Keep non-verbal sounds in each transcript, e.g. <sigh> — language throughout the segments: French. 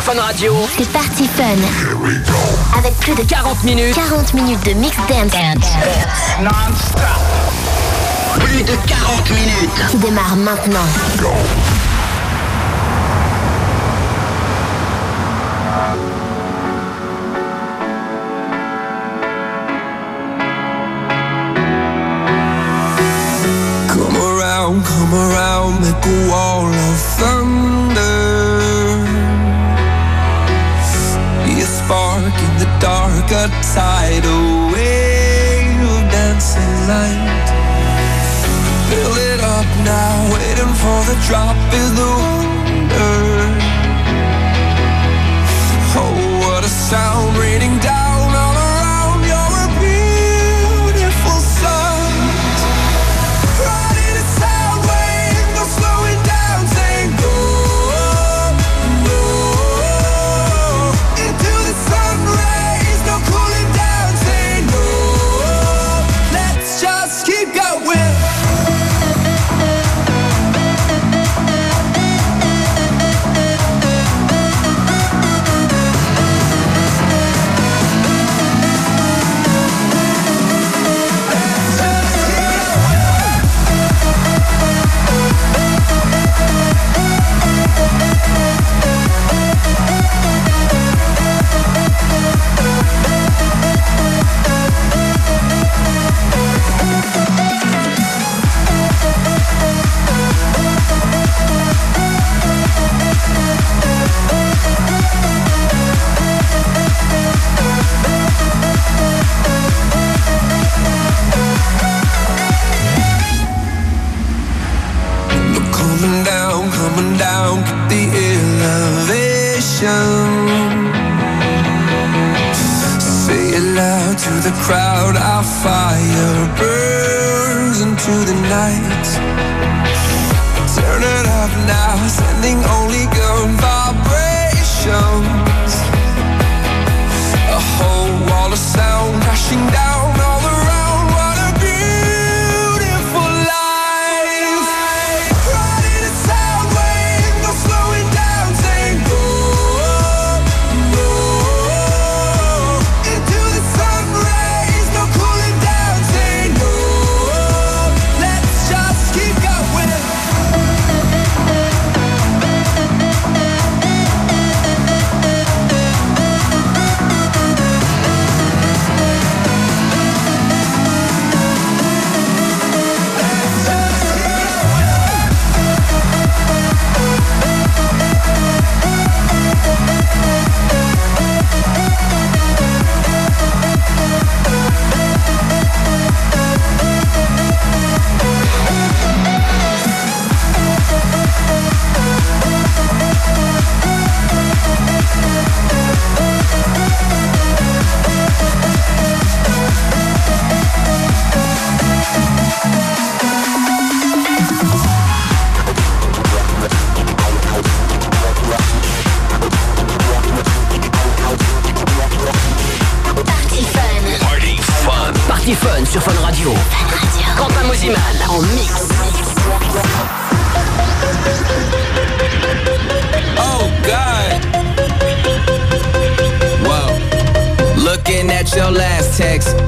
sur Fun Radio. C'est parti Fun. Avec plus de 40 minutes. 40 minutes de mix dance. Non-stop. Plus de 40 minutes. Qui démarre maintenant. Come around, come around, make a wall of. A tidal wave of dancing light. Fill it up now, waiting for the drop is the wonder. Oh, what a sound the crowd, our fire burns into the night. Turn it up now, sending only good vibrations. A whole wall of sound crashing down text.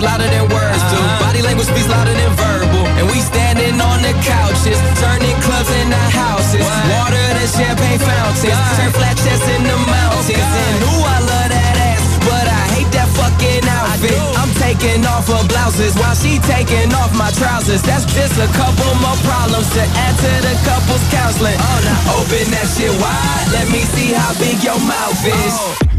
speak louder than words do. Body language speaks louder than verbal. And we standing on the couches, turning clubs into houses. Water to champagne fountains, turn flat chests into mountains. And ooh, I love that ass, but I hate that fucking outfit. I'm taking off her blouses while she taking off my trousers. That's just a couple more problems to add to the couple's counseling. Oh, now open that shit wide. Let me see how big your mouth is. Oh.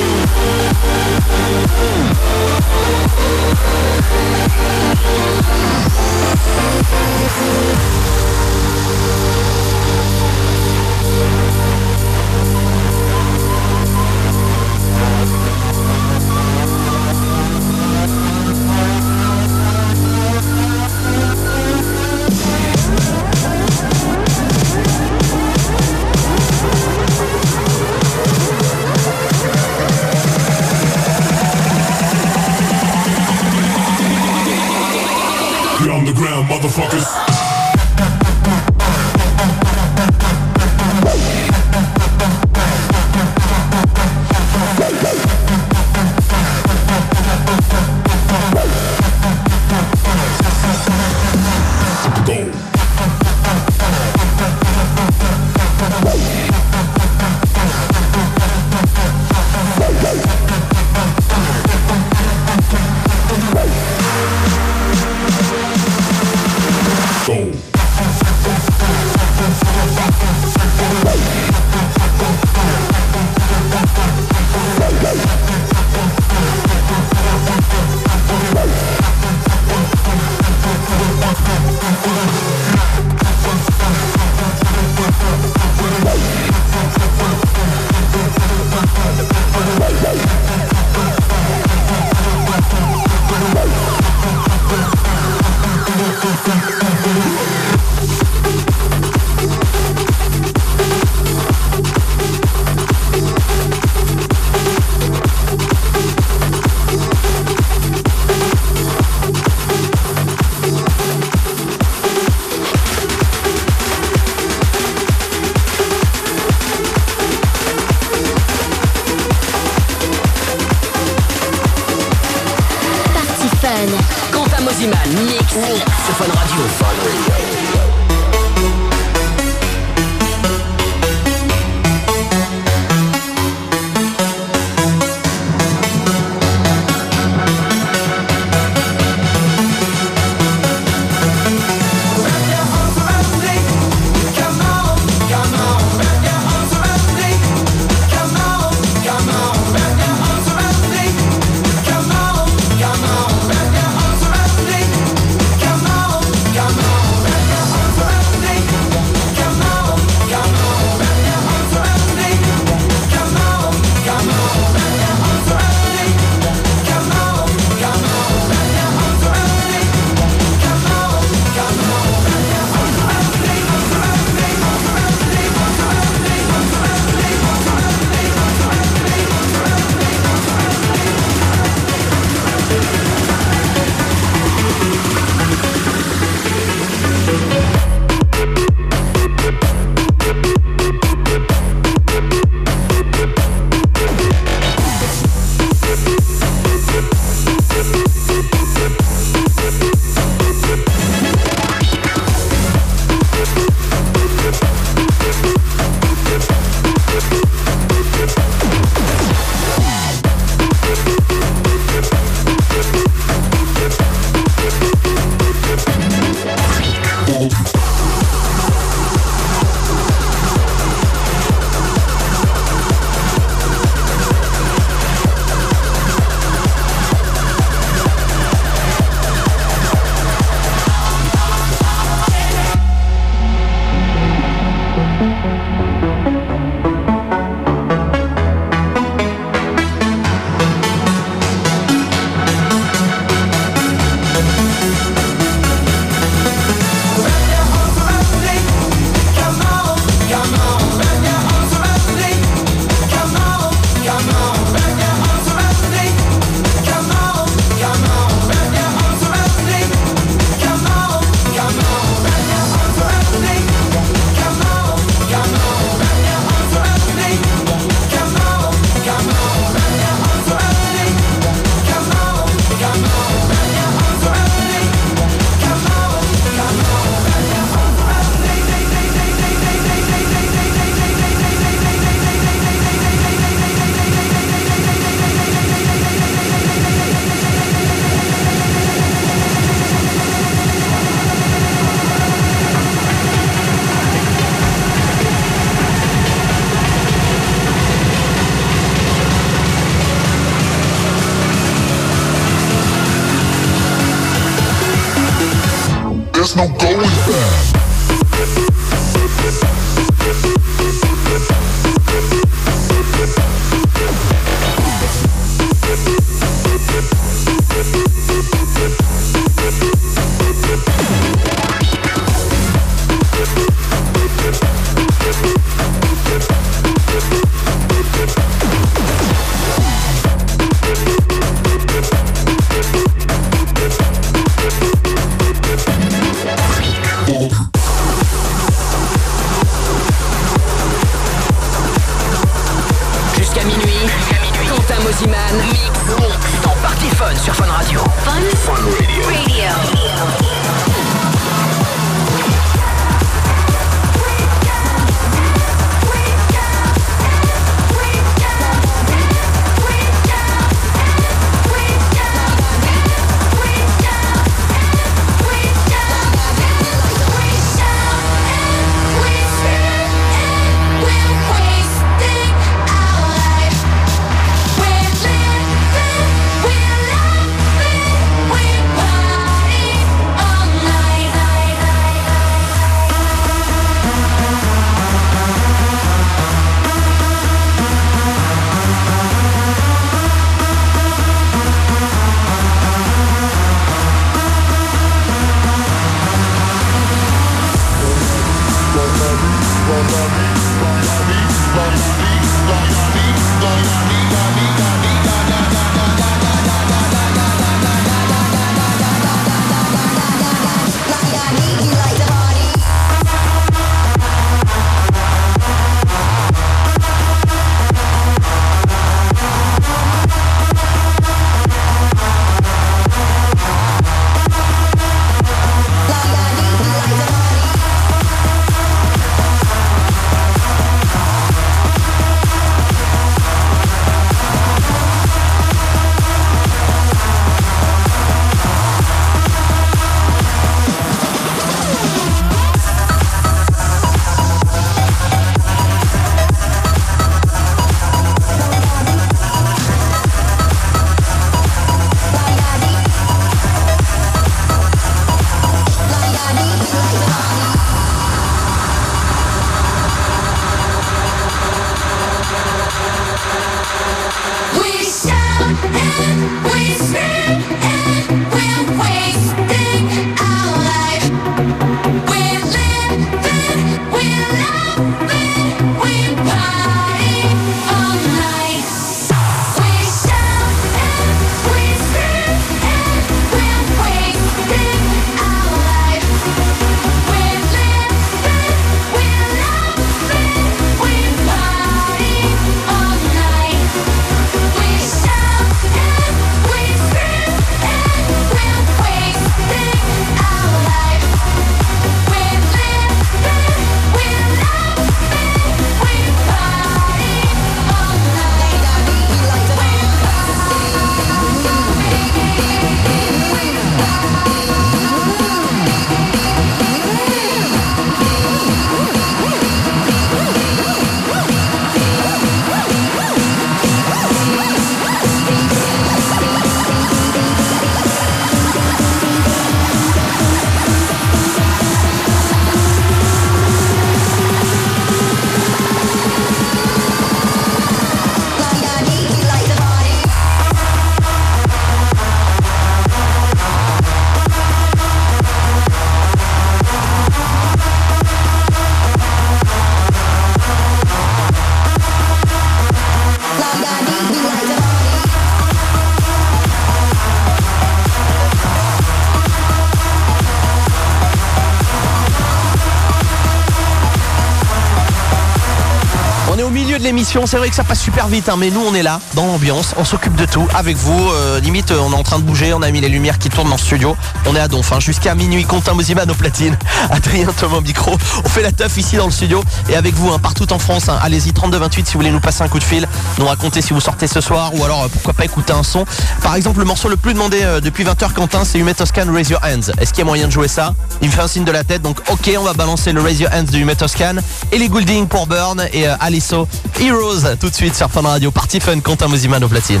C'est vrai que ça passe super vite, hein, mais nous on est là, dans l'ambiance, on s'occupe de tout avec vous. euh, limite, euh, on est en train de bouger, on a mis les lumières qui tournent dans le studio. On est à Donf, hein, jusqu'à minuit. Quentin Mosiman aux platines, <laughs> Adrien Thomas micro. On fait la teuf ici dans le studio et avec vous, hein, partout en France. hein. Allez-y, 3228 si vous voulez nous passer un coup de fil, nous raconter si vous sortez ce soir ou alors euh, pourquoi pas écouter un son. Par exemple, le morceau le plus demandé depuis 20h, Quentin, c'est Humet Toscan Raise Your Hands. Est-ce qu'il y a moyen de jouer ça? Il me fait un signe de la tête, donc ok, on va balancer le Raise Your Hands de Humet Toscan. Et les Goulding pour Burn et euh, Aliso Heroes tout de suite sur Fun Radio. Party Fun, Quentin Mosiman au platine.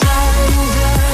driver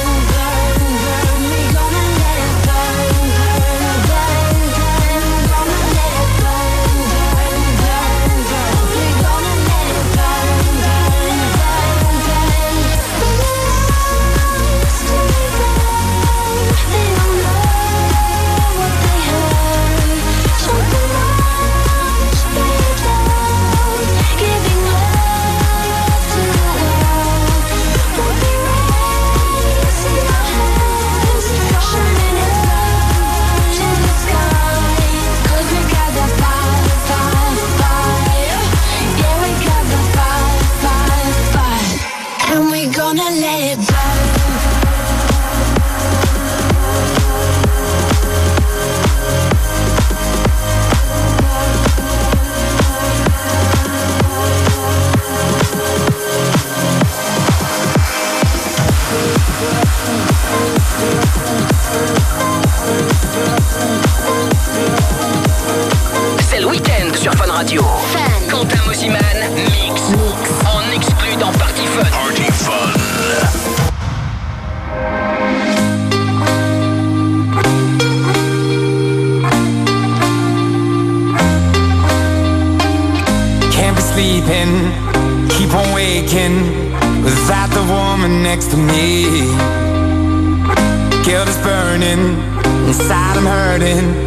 radio. Fun. Quentin Mosiman, mix. mix. En exclu dans Party Fun. Party Fun. sleeping, keep on waking without the woman next to me. Guilt is burning, inside I'm hurting.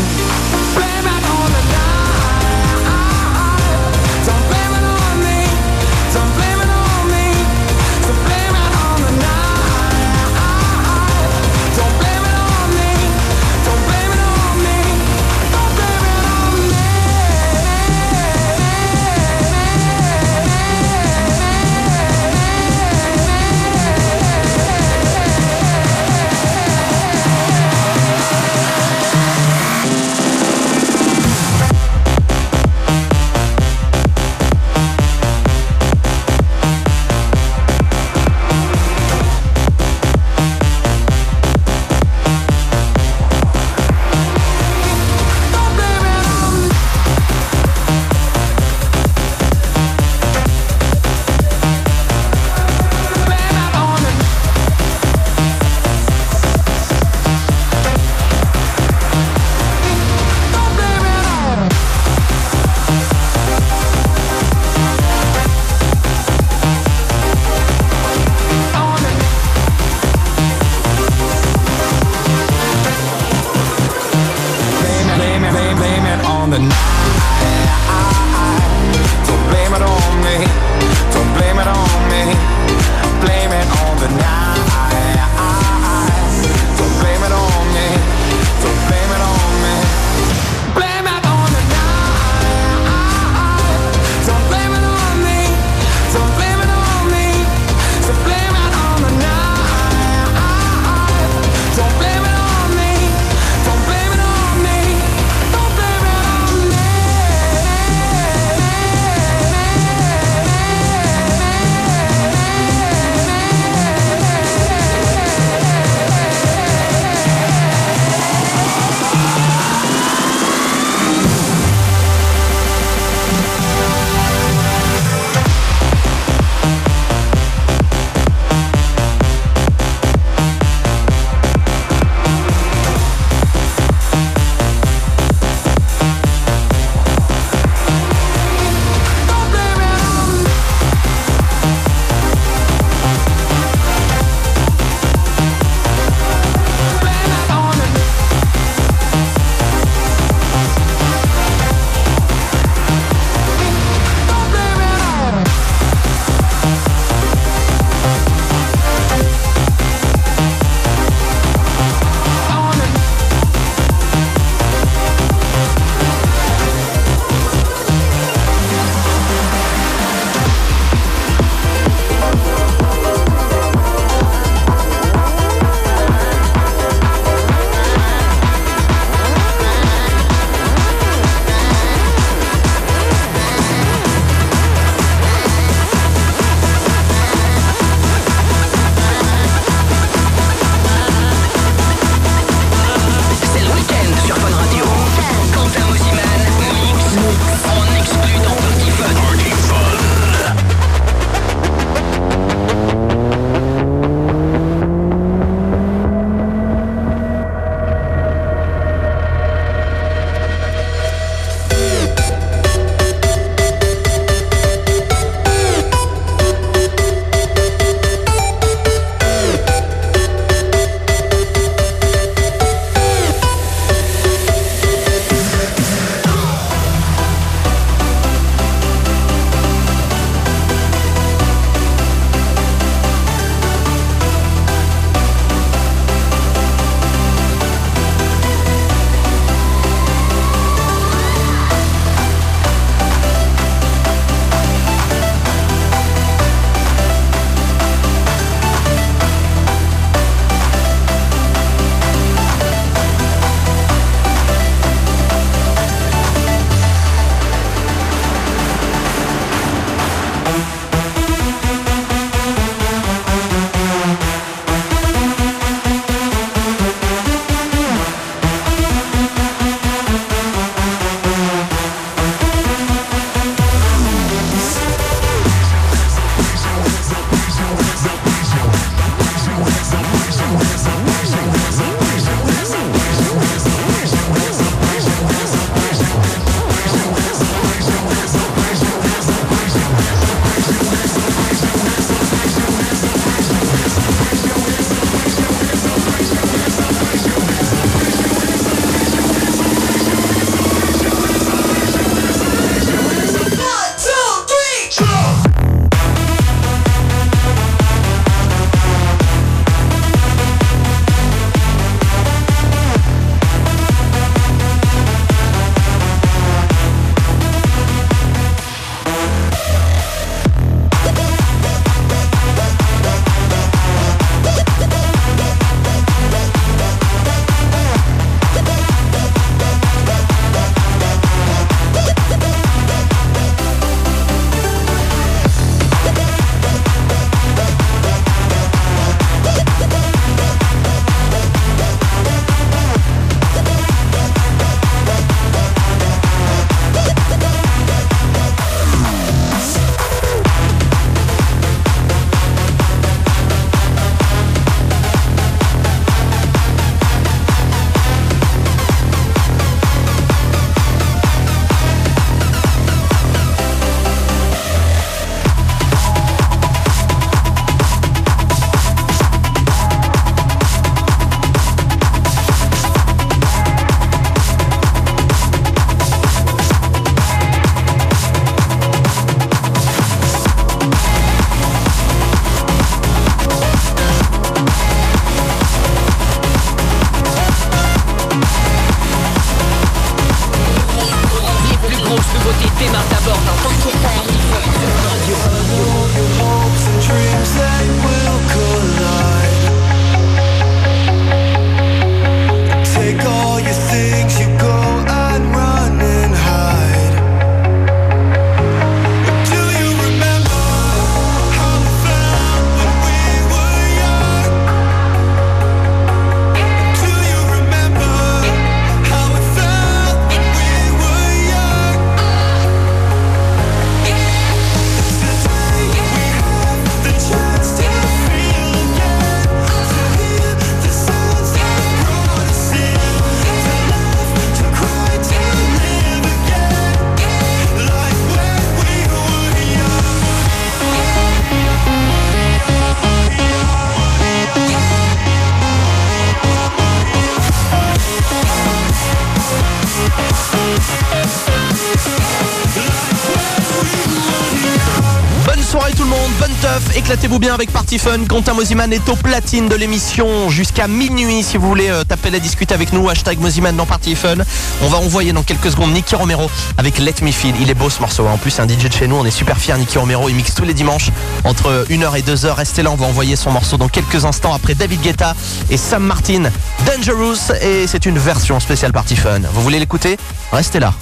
Éclatez-vous bien avec Party Fun. Quentin Mosiman est au platine de l'émission jusqu'à minuit. Si vous voulez euh, taper la discute avec nous, hashtag Mosiman dans Party Fun. On va envoyer dans quelques secondes Nicky Romero avec Let Me Feel. Il est beau ce morceau. hein. En plus, c'est un DJ de chez nous. On est super fiers. Nicky Romero, il mixe tous les dimanches entre 1h et 2h. Restez là, on va envoyer son morceau dans quelques instants après David Guetta et Sam Martin. Dangerous. Et c'est une version spéciale Party Fun. Vous voulez l'écouter? Restez là.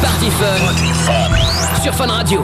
Party Fun. Sur Fun Radio.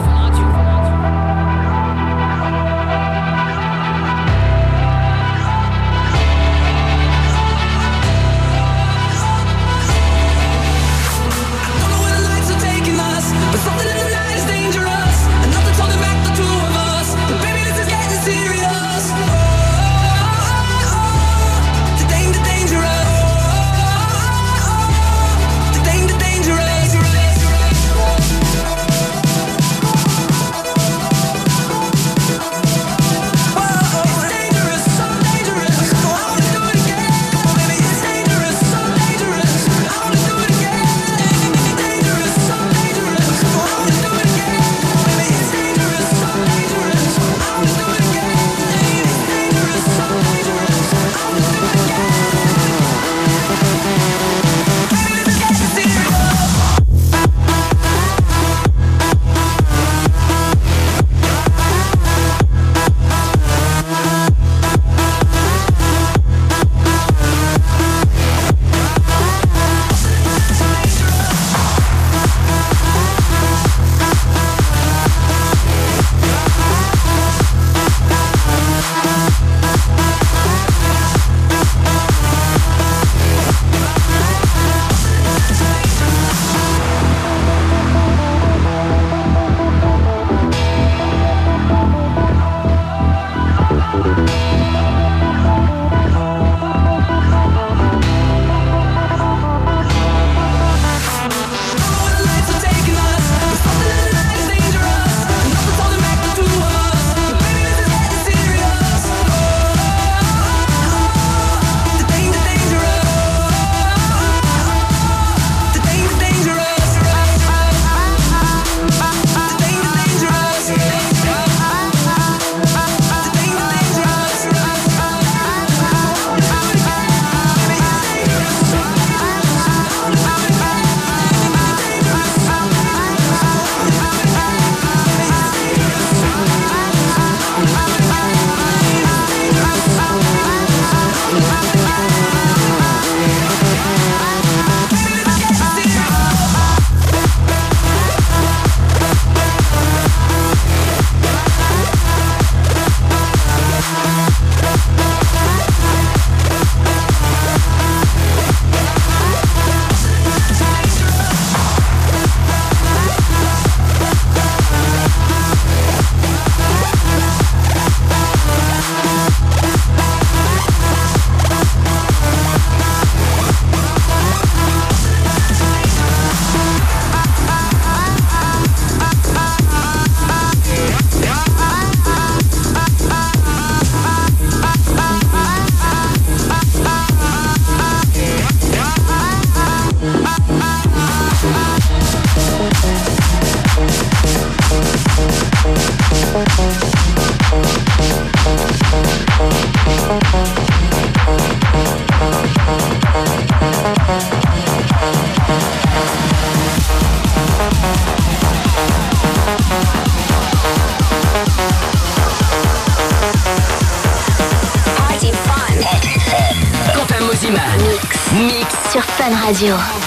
Fun Radio.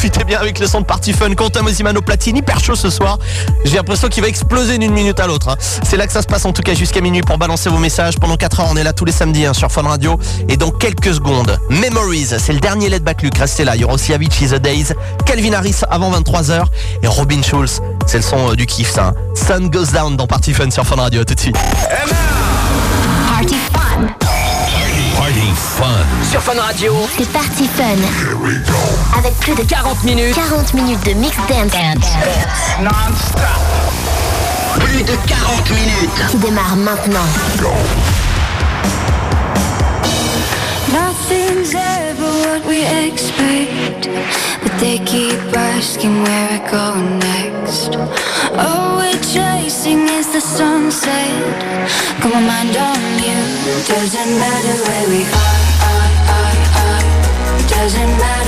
Profitez bien avec le son de Party Fun. Quentin Mosimano platine, hyper chaud ce soir. J'ai l'impression qu'il va exploser d'une minute à l'autre. hein. C'est là que ça se passe en tout cas jusqu'à minuit pour balancer vos messages. Pendant 4 heures, on est là tous les samedis hein, sur Fun Radio. Et dans quelques secondes, Memories, c'est le dernier Let Back Luke, restez là. Il y aura aussi Avicii The Days, Calvin Harris avant 23h et Robin Schulz. C'est le son euh, du kiff hein. Sun Goes Down dans Party Fun sur Fun Radio, tout de suite. Sur Fun Radio, C'est Party Fun. Avec plus de 40 minutes, 40 minutes de mix dance plus de 40 minutes. qui démarre maintenant. Nothing's ever what we expect, but they keep asking where we're going next. All we're chasing is the sunset. Got my mind on you. Doesn't matter where we are. Doesn't matter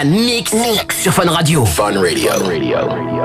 Jordan mix, mix sur Fun Radio. Fun Radio. Fun Radio.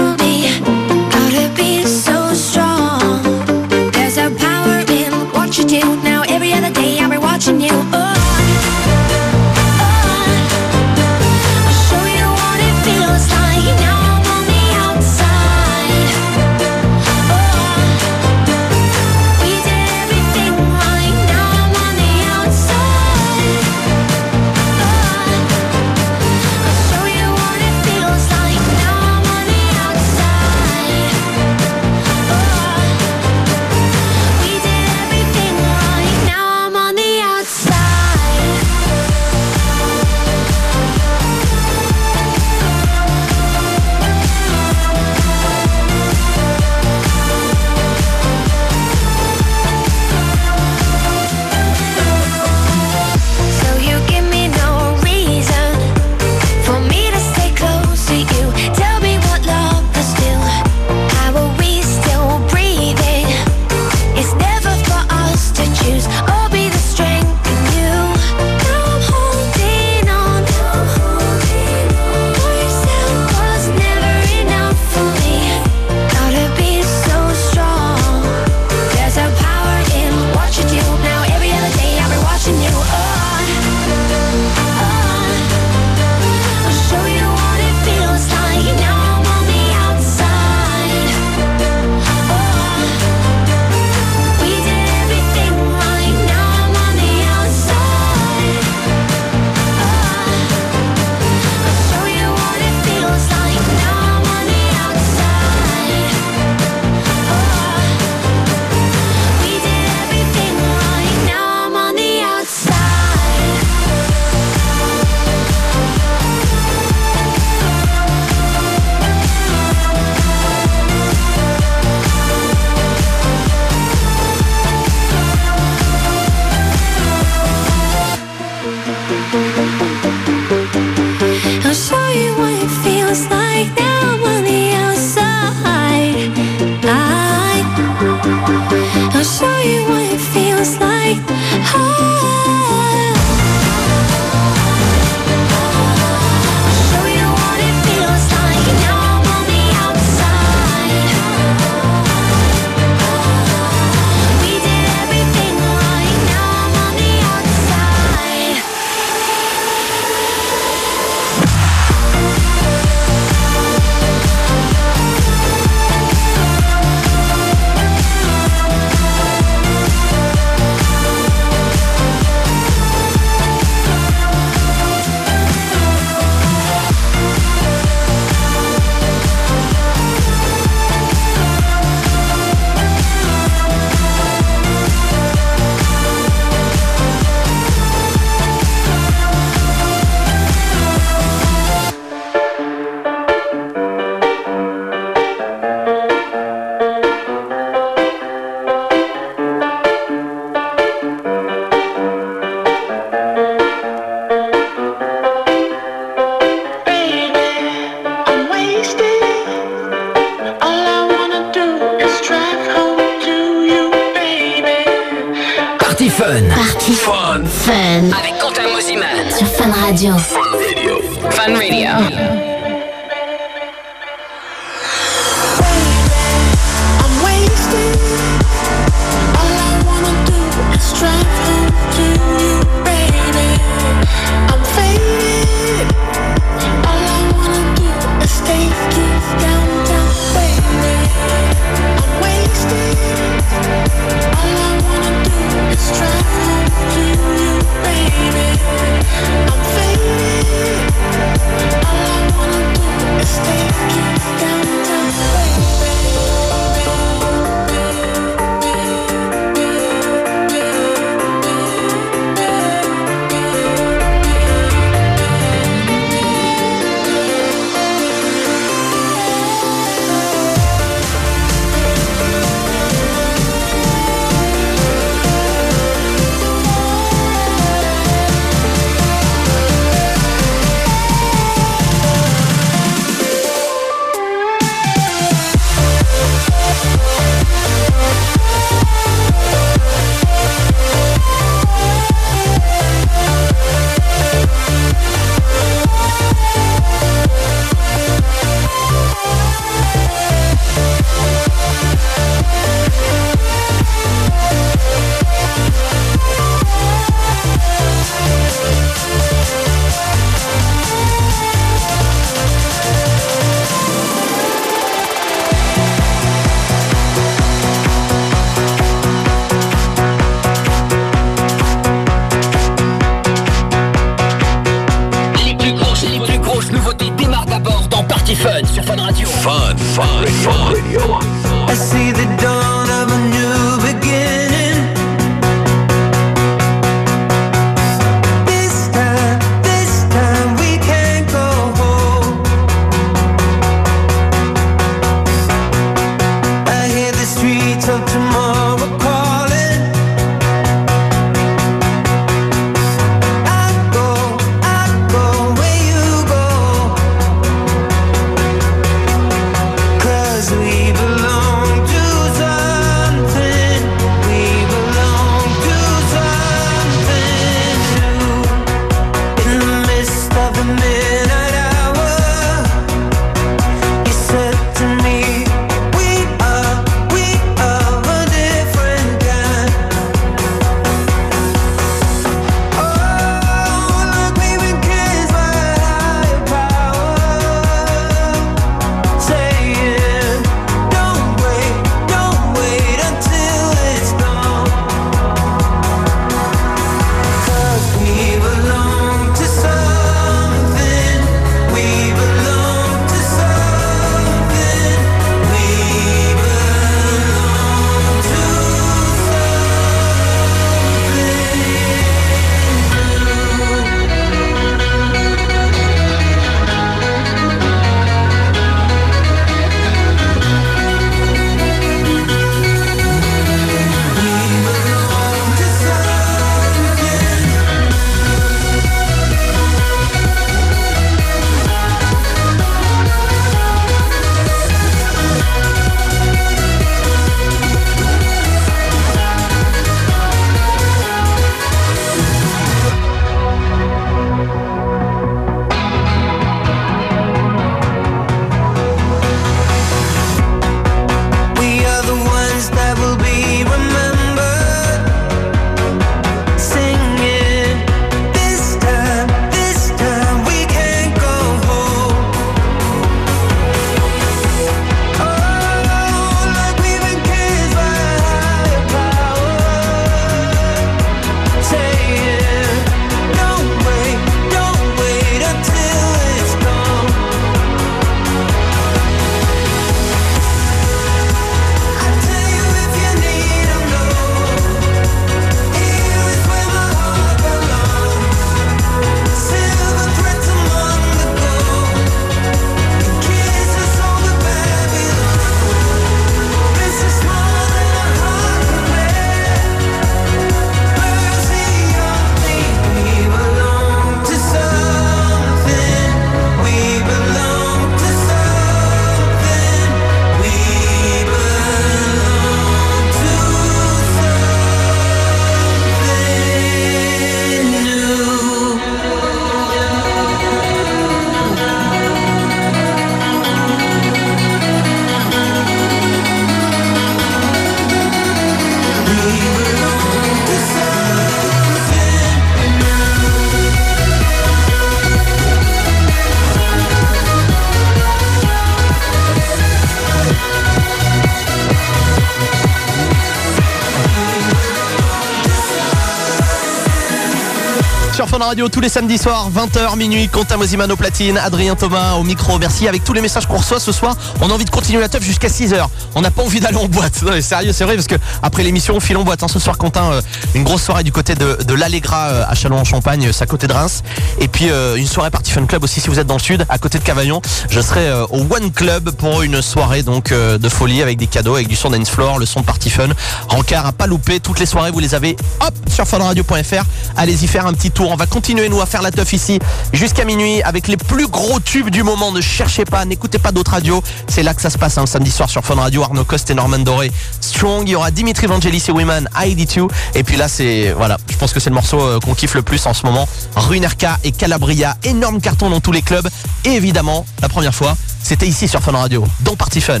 Radio tous les samedis soirs, 20h minuit, Quentin Mosiman au platine, Adrien Thomas au micro, merci. Avec tous les messages qu'on reçoit ce soir, on a envie de continuer la teuf jusqu'à 6h. On n'a pas envie d'aller en boîte. Non mais sérieux, c'est vrai parce que après l'émission, on file en boîte. hein. Ce soir, Quentin, euh, une grosse soirée du côté de, l'Allegra euh, à Châlons-en-Champagne, c'est à côté de Reims. Et puis euh, une soirée party fun club aussi si vous êtes dans le sud, à côté de Cavaillon. Je serai euh, au One Club pour une soirée donc euh, de folie avec des cadeaux, avec du son dance floor, le son de party fun. Rencard à pas louper. Toutes les soirées, vous les avez hop sur funradio.fr. Allez-y faire un petit tour. On va continuer nous à faire la teuf ici jusqu'à minuit avec les plus gros tubes du moment. Ne cherchez pas, n'écoutez pas d'autres radios. C'est là que ça se passe hein, samedi soir sur Fun Radio. Arnaud Coste et Norman Doré. Strong. Il y aura Dimitri Vangelis et Women. ID2. Et puis là, c'est voilà. Je pense que c'est le morceau euh, qu'on kiffe le plus en ce moment. Ruinerka et Calabria. Énorme carton dans tous les clubs. Et évidemment, la première fois, c'était ici sur Fun Radio, dans Party Fun.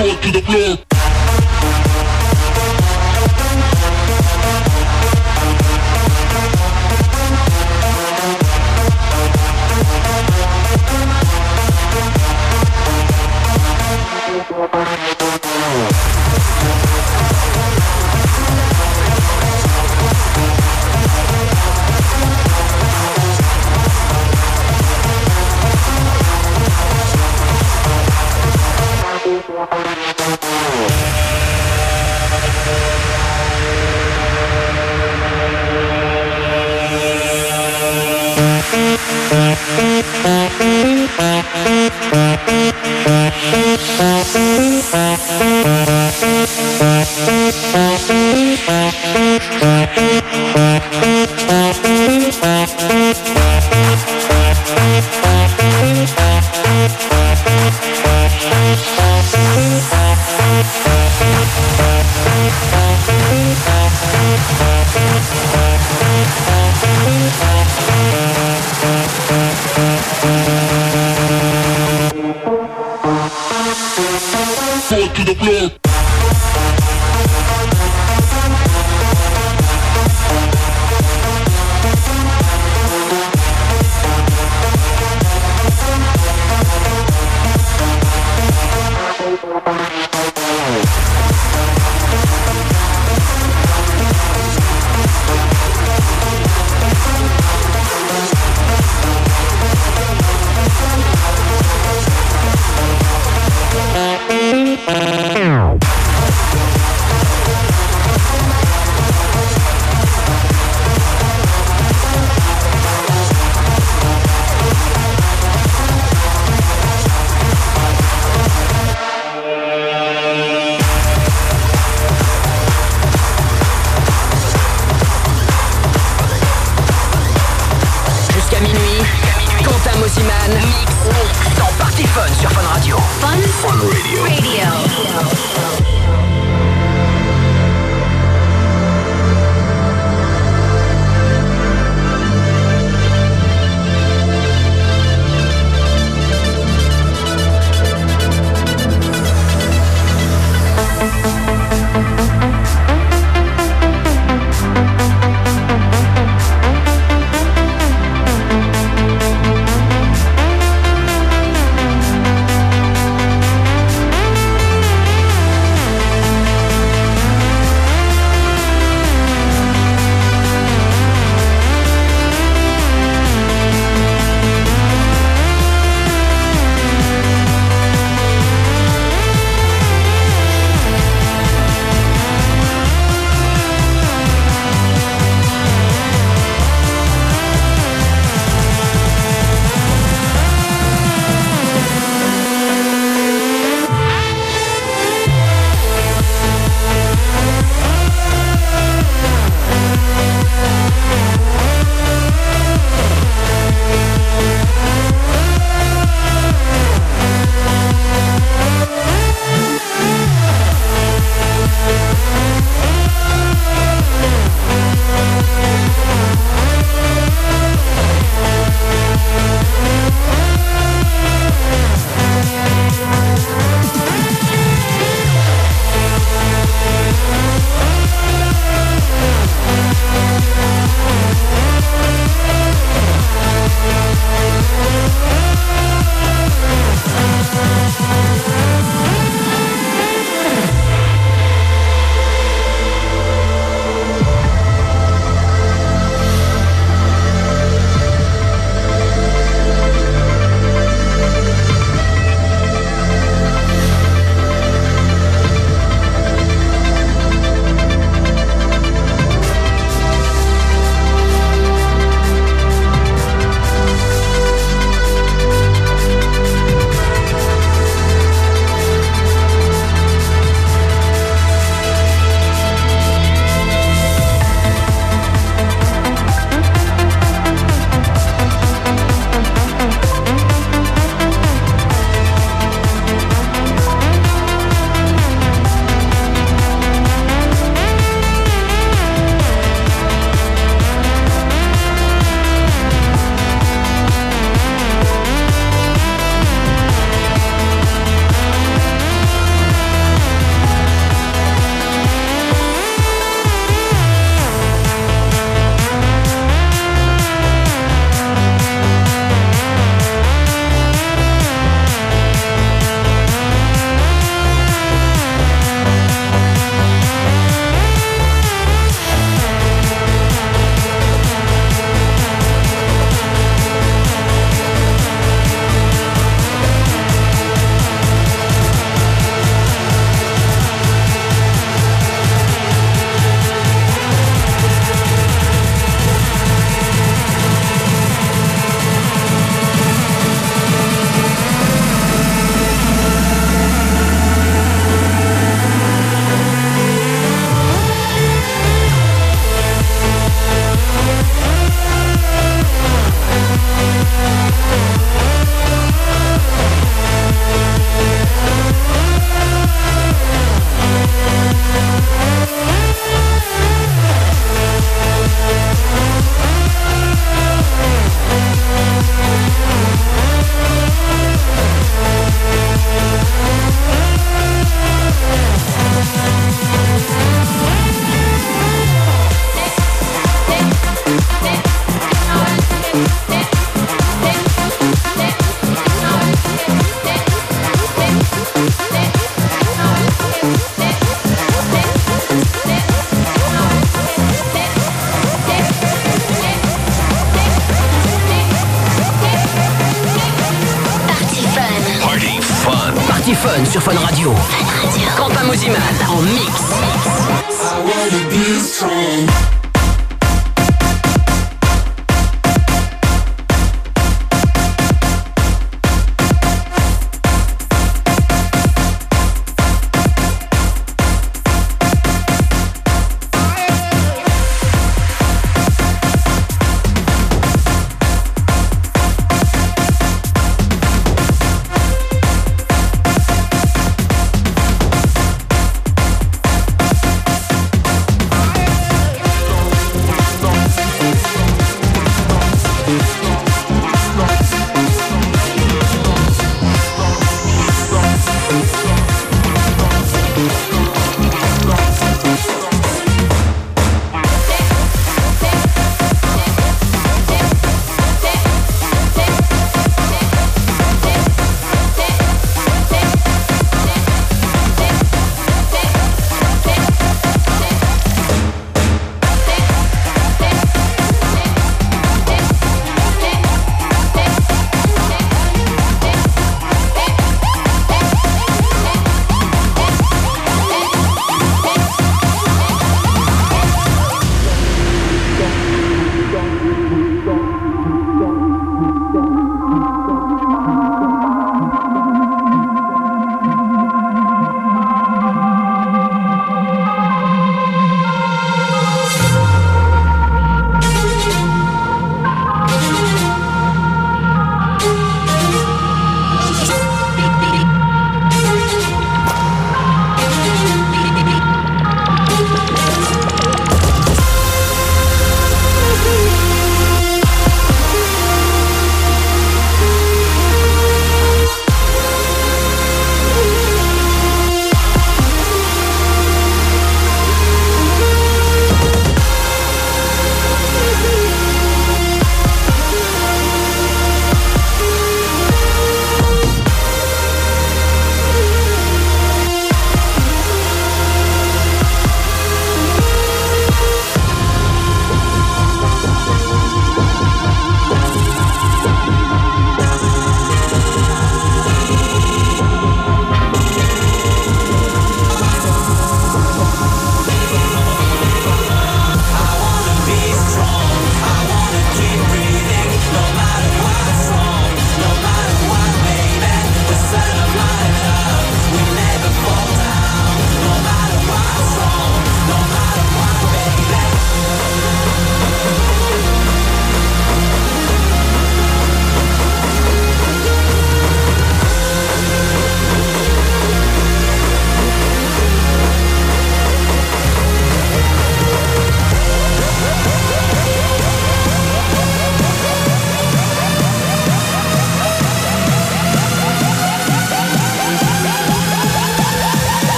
fall to the floor.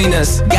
between us.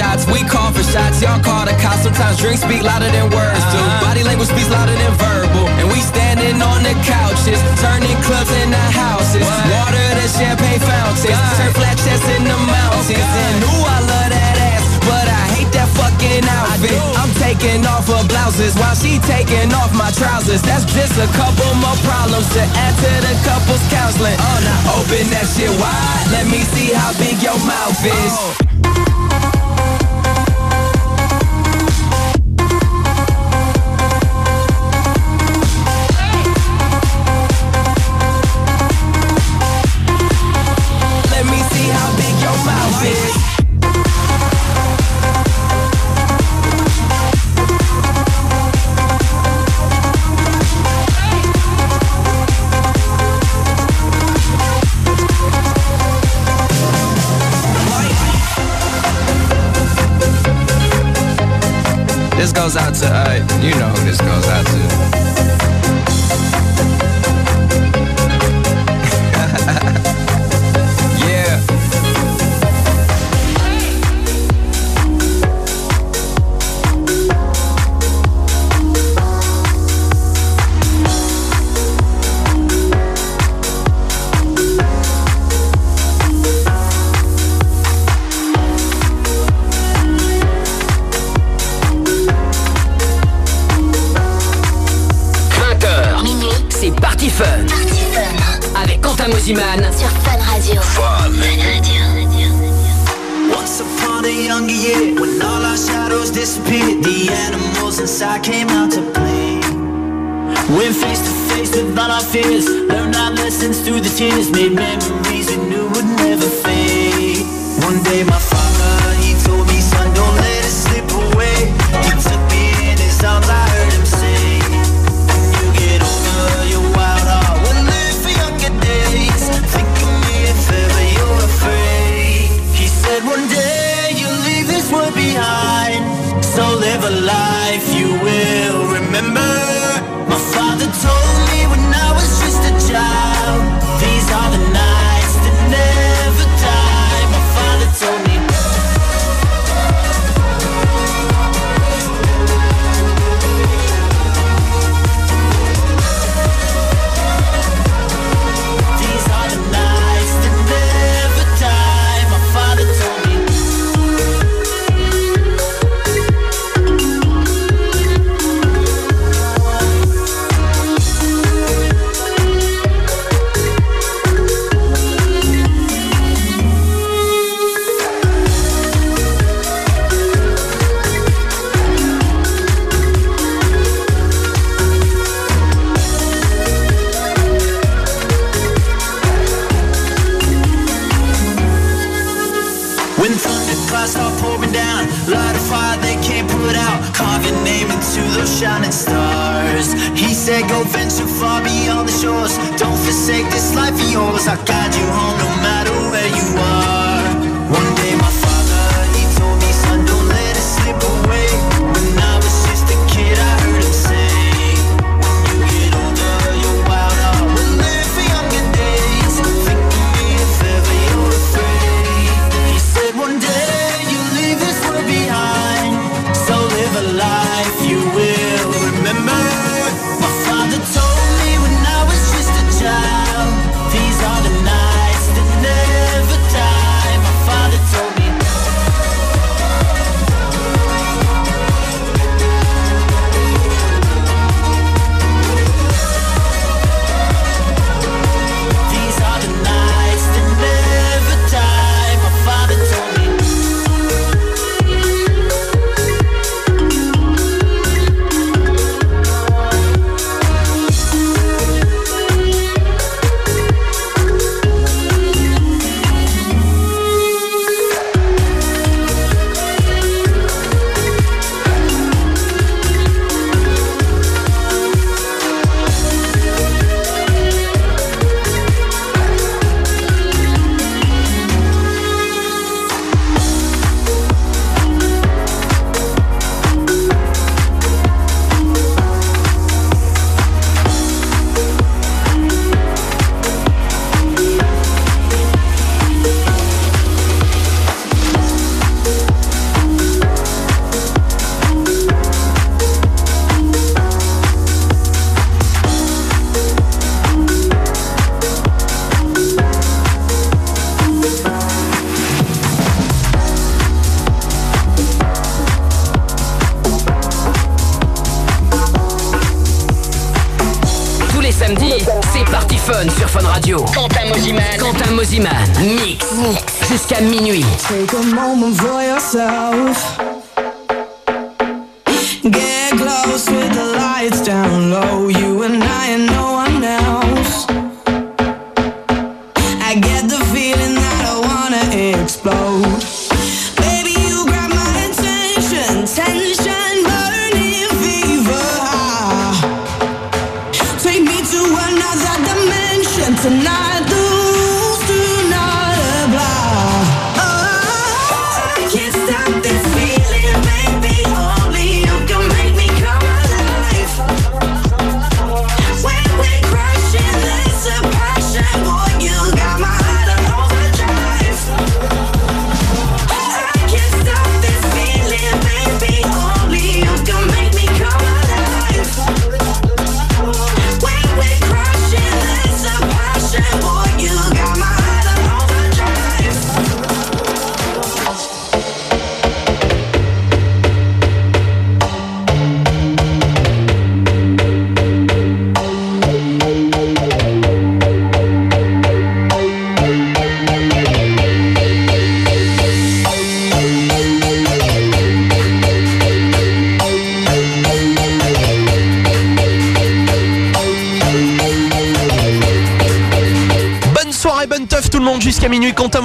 shots, we call for shots, y'all call the cops. Sometimes drinks speak louder than words do. Body language speaks louder than verbal. And we standing on the couches, turning clubs into houses. Water to champagne fountains, turn flat chests in the mountains. And ooh, I love that ass, but I hate that fucking outfit. I'm taking off her blouses while she taking off my trousers. That's just a couple more problems to add to the couple's counseling. Oh, now open that shit wide. Let me see how big your mouth is. Oh. This goes out to, uh, you know who this goes out to. memories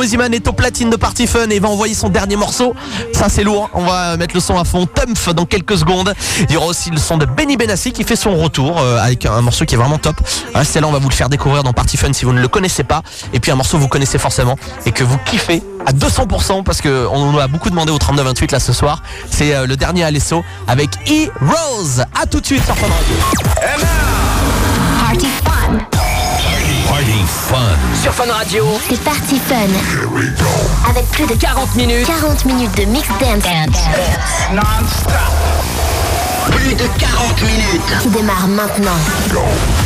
Mosiman est au platine de Party Fun et va envoyer son dernier morceau. Ça c'est lourd. On va mettre le son à fond. Tumph dans quelques secondes. Il y aura aussi le son de Benny Benassi qui fait son retour euh, avec un morceau qui est vraiment top. Restez là, on va vous le faire découvrir dans Party Fun si vous ne le connaissez pas. Et puis un morceau que vous connaissez forcément et que vous kiffez à 200% parce que on nous a beaucoup demandé au 32-28 là ce soir. C'est euh, le dernier Alesso avec E Rose. À tout de suite sur Fun Radio. Party Fun. Sur Fun Radio, C'est Party Fun. Avec plus de 40 minutes. 40 minutes de mix dance Plus de 40 minutes. qui démarre maintenant. Thank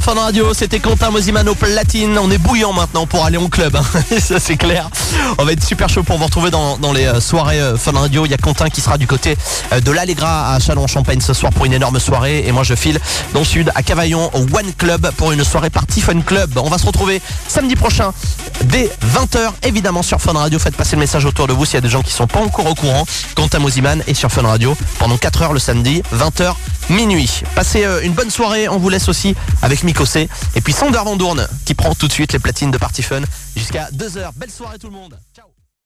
Fun Radio, c'était Quentin Mosimano Platine. On est bouillant maintenant pour aller en club, hein. <laughs> ça c'est clair. On va être super chaud pour vous retrouver dans, les euh, soirées euh, Fun Radio. Il y a Quentin qui sera du côté euh, de l'Allegra à Chalon-Champagne ce soir pour une énorme soirée. Et moi je file dans le sud à Cavaillon au One Club pour une soirée party Fun Club. On va se retrouver samedi prochain dès 20h évidemment sur Fun Radio. Faites passer le message autour de vous s'il y a des gens qui sont pas encore au courant. Quentin Mosiman est sur Fun Radio pendant 4 heures le samedi, 20h minuit. Passez euh, une bonne soirée, on vous laisse aussi avec Mikosé et puis Sander Vandourne qui prend tout de suite les platines de Party Fun jusqu'à 2h. Belle soirée tout le monde.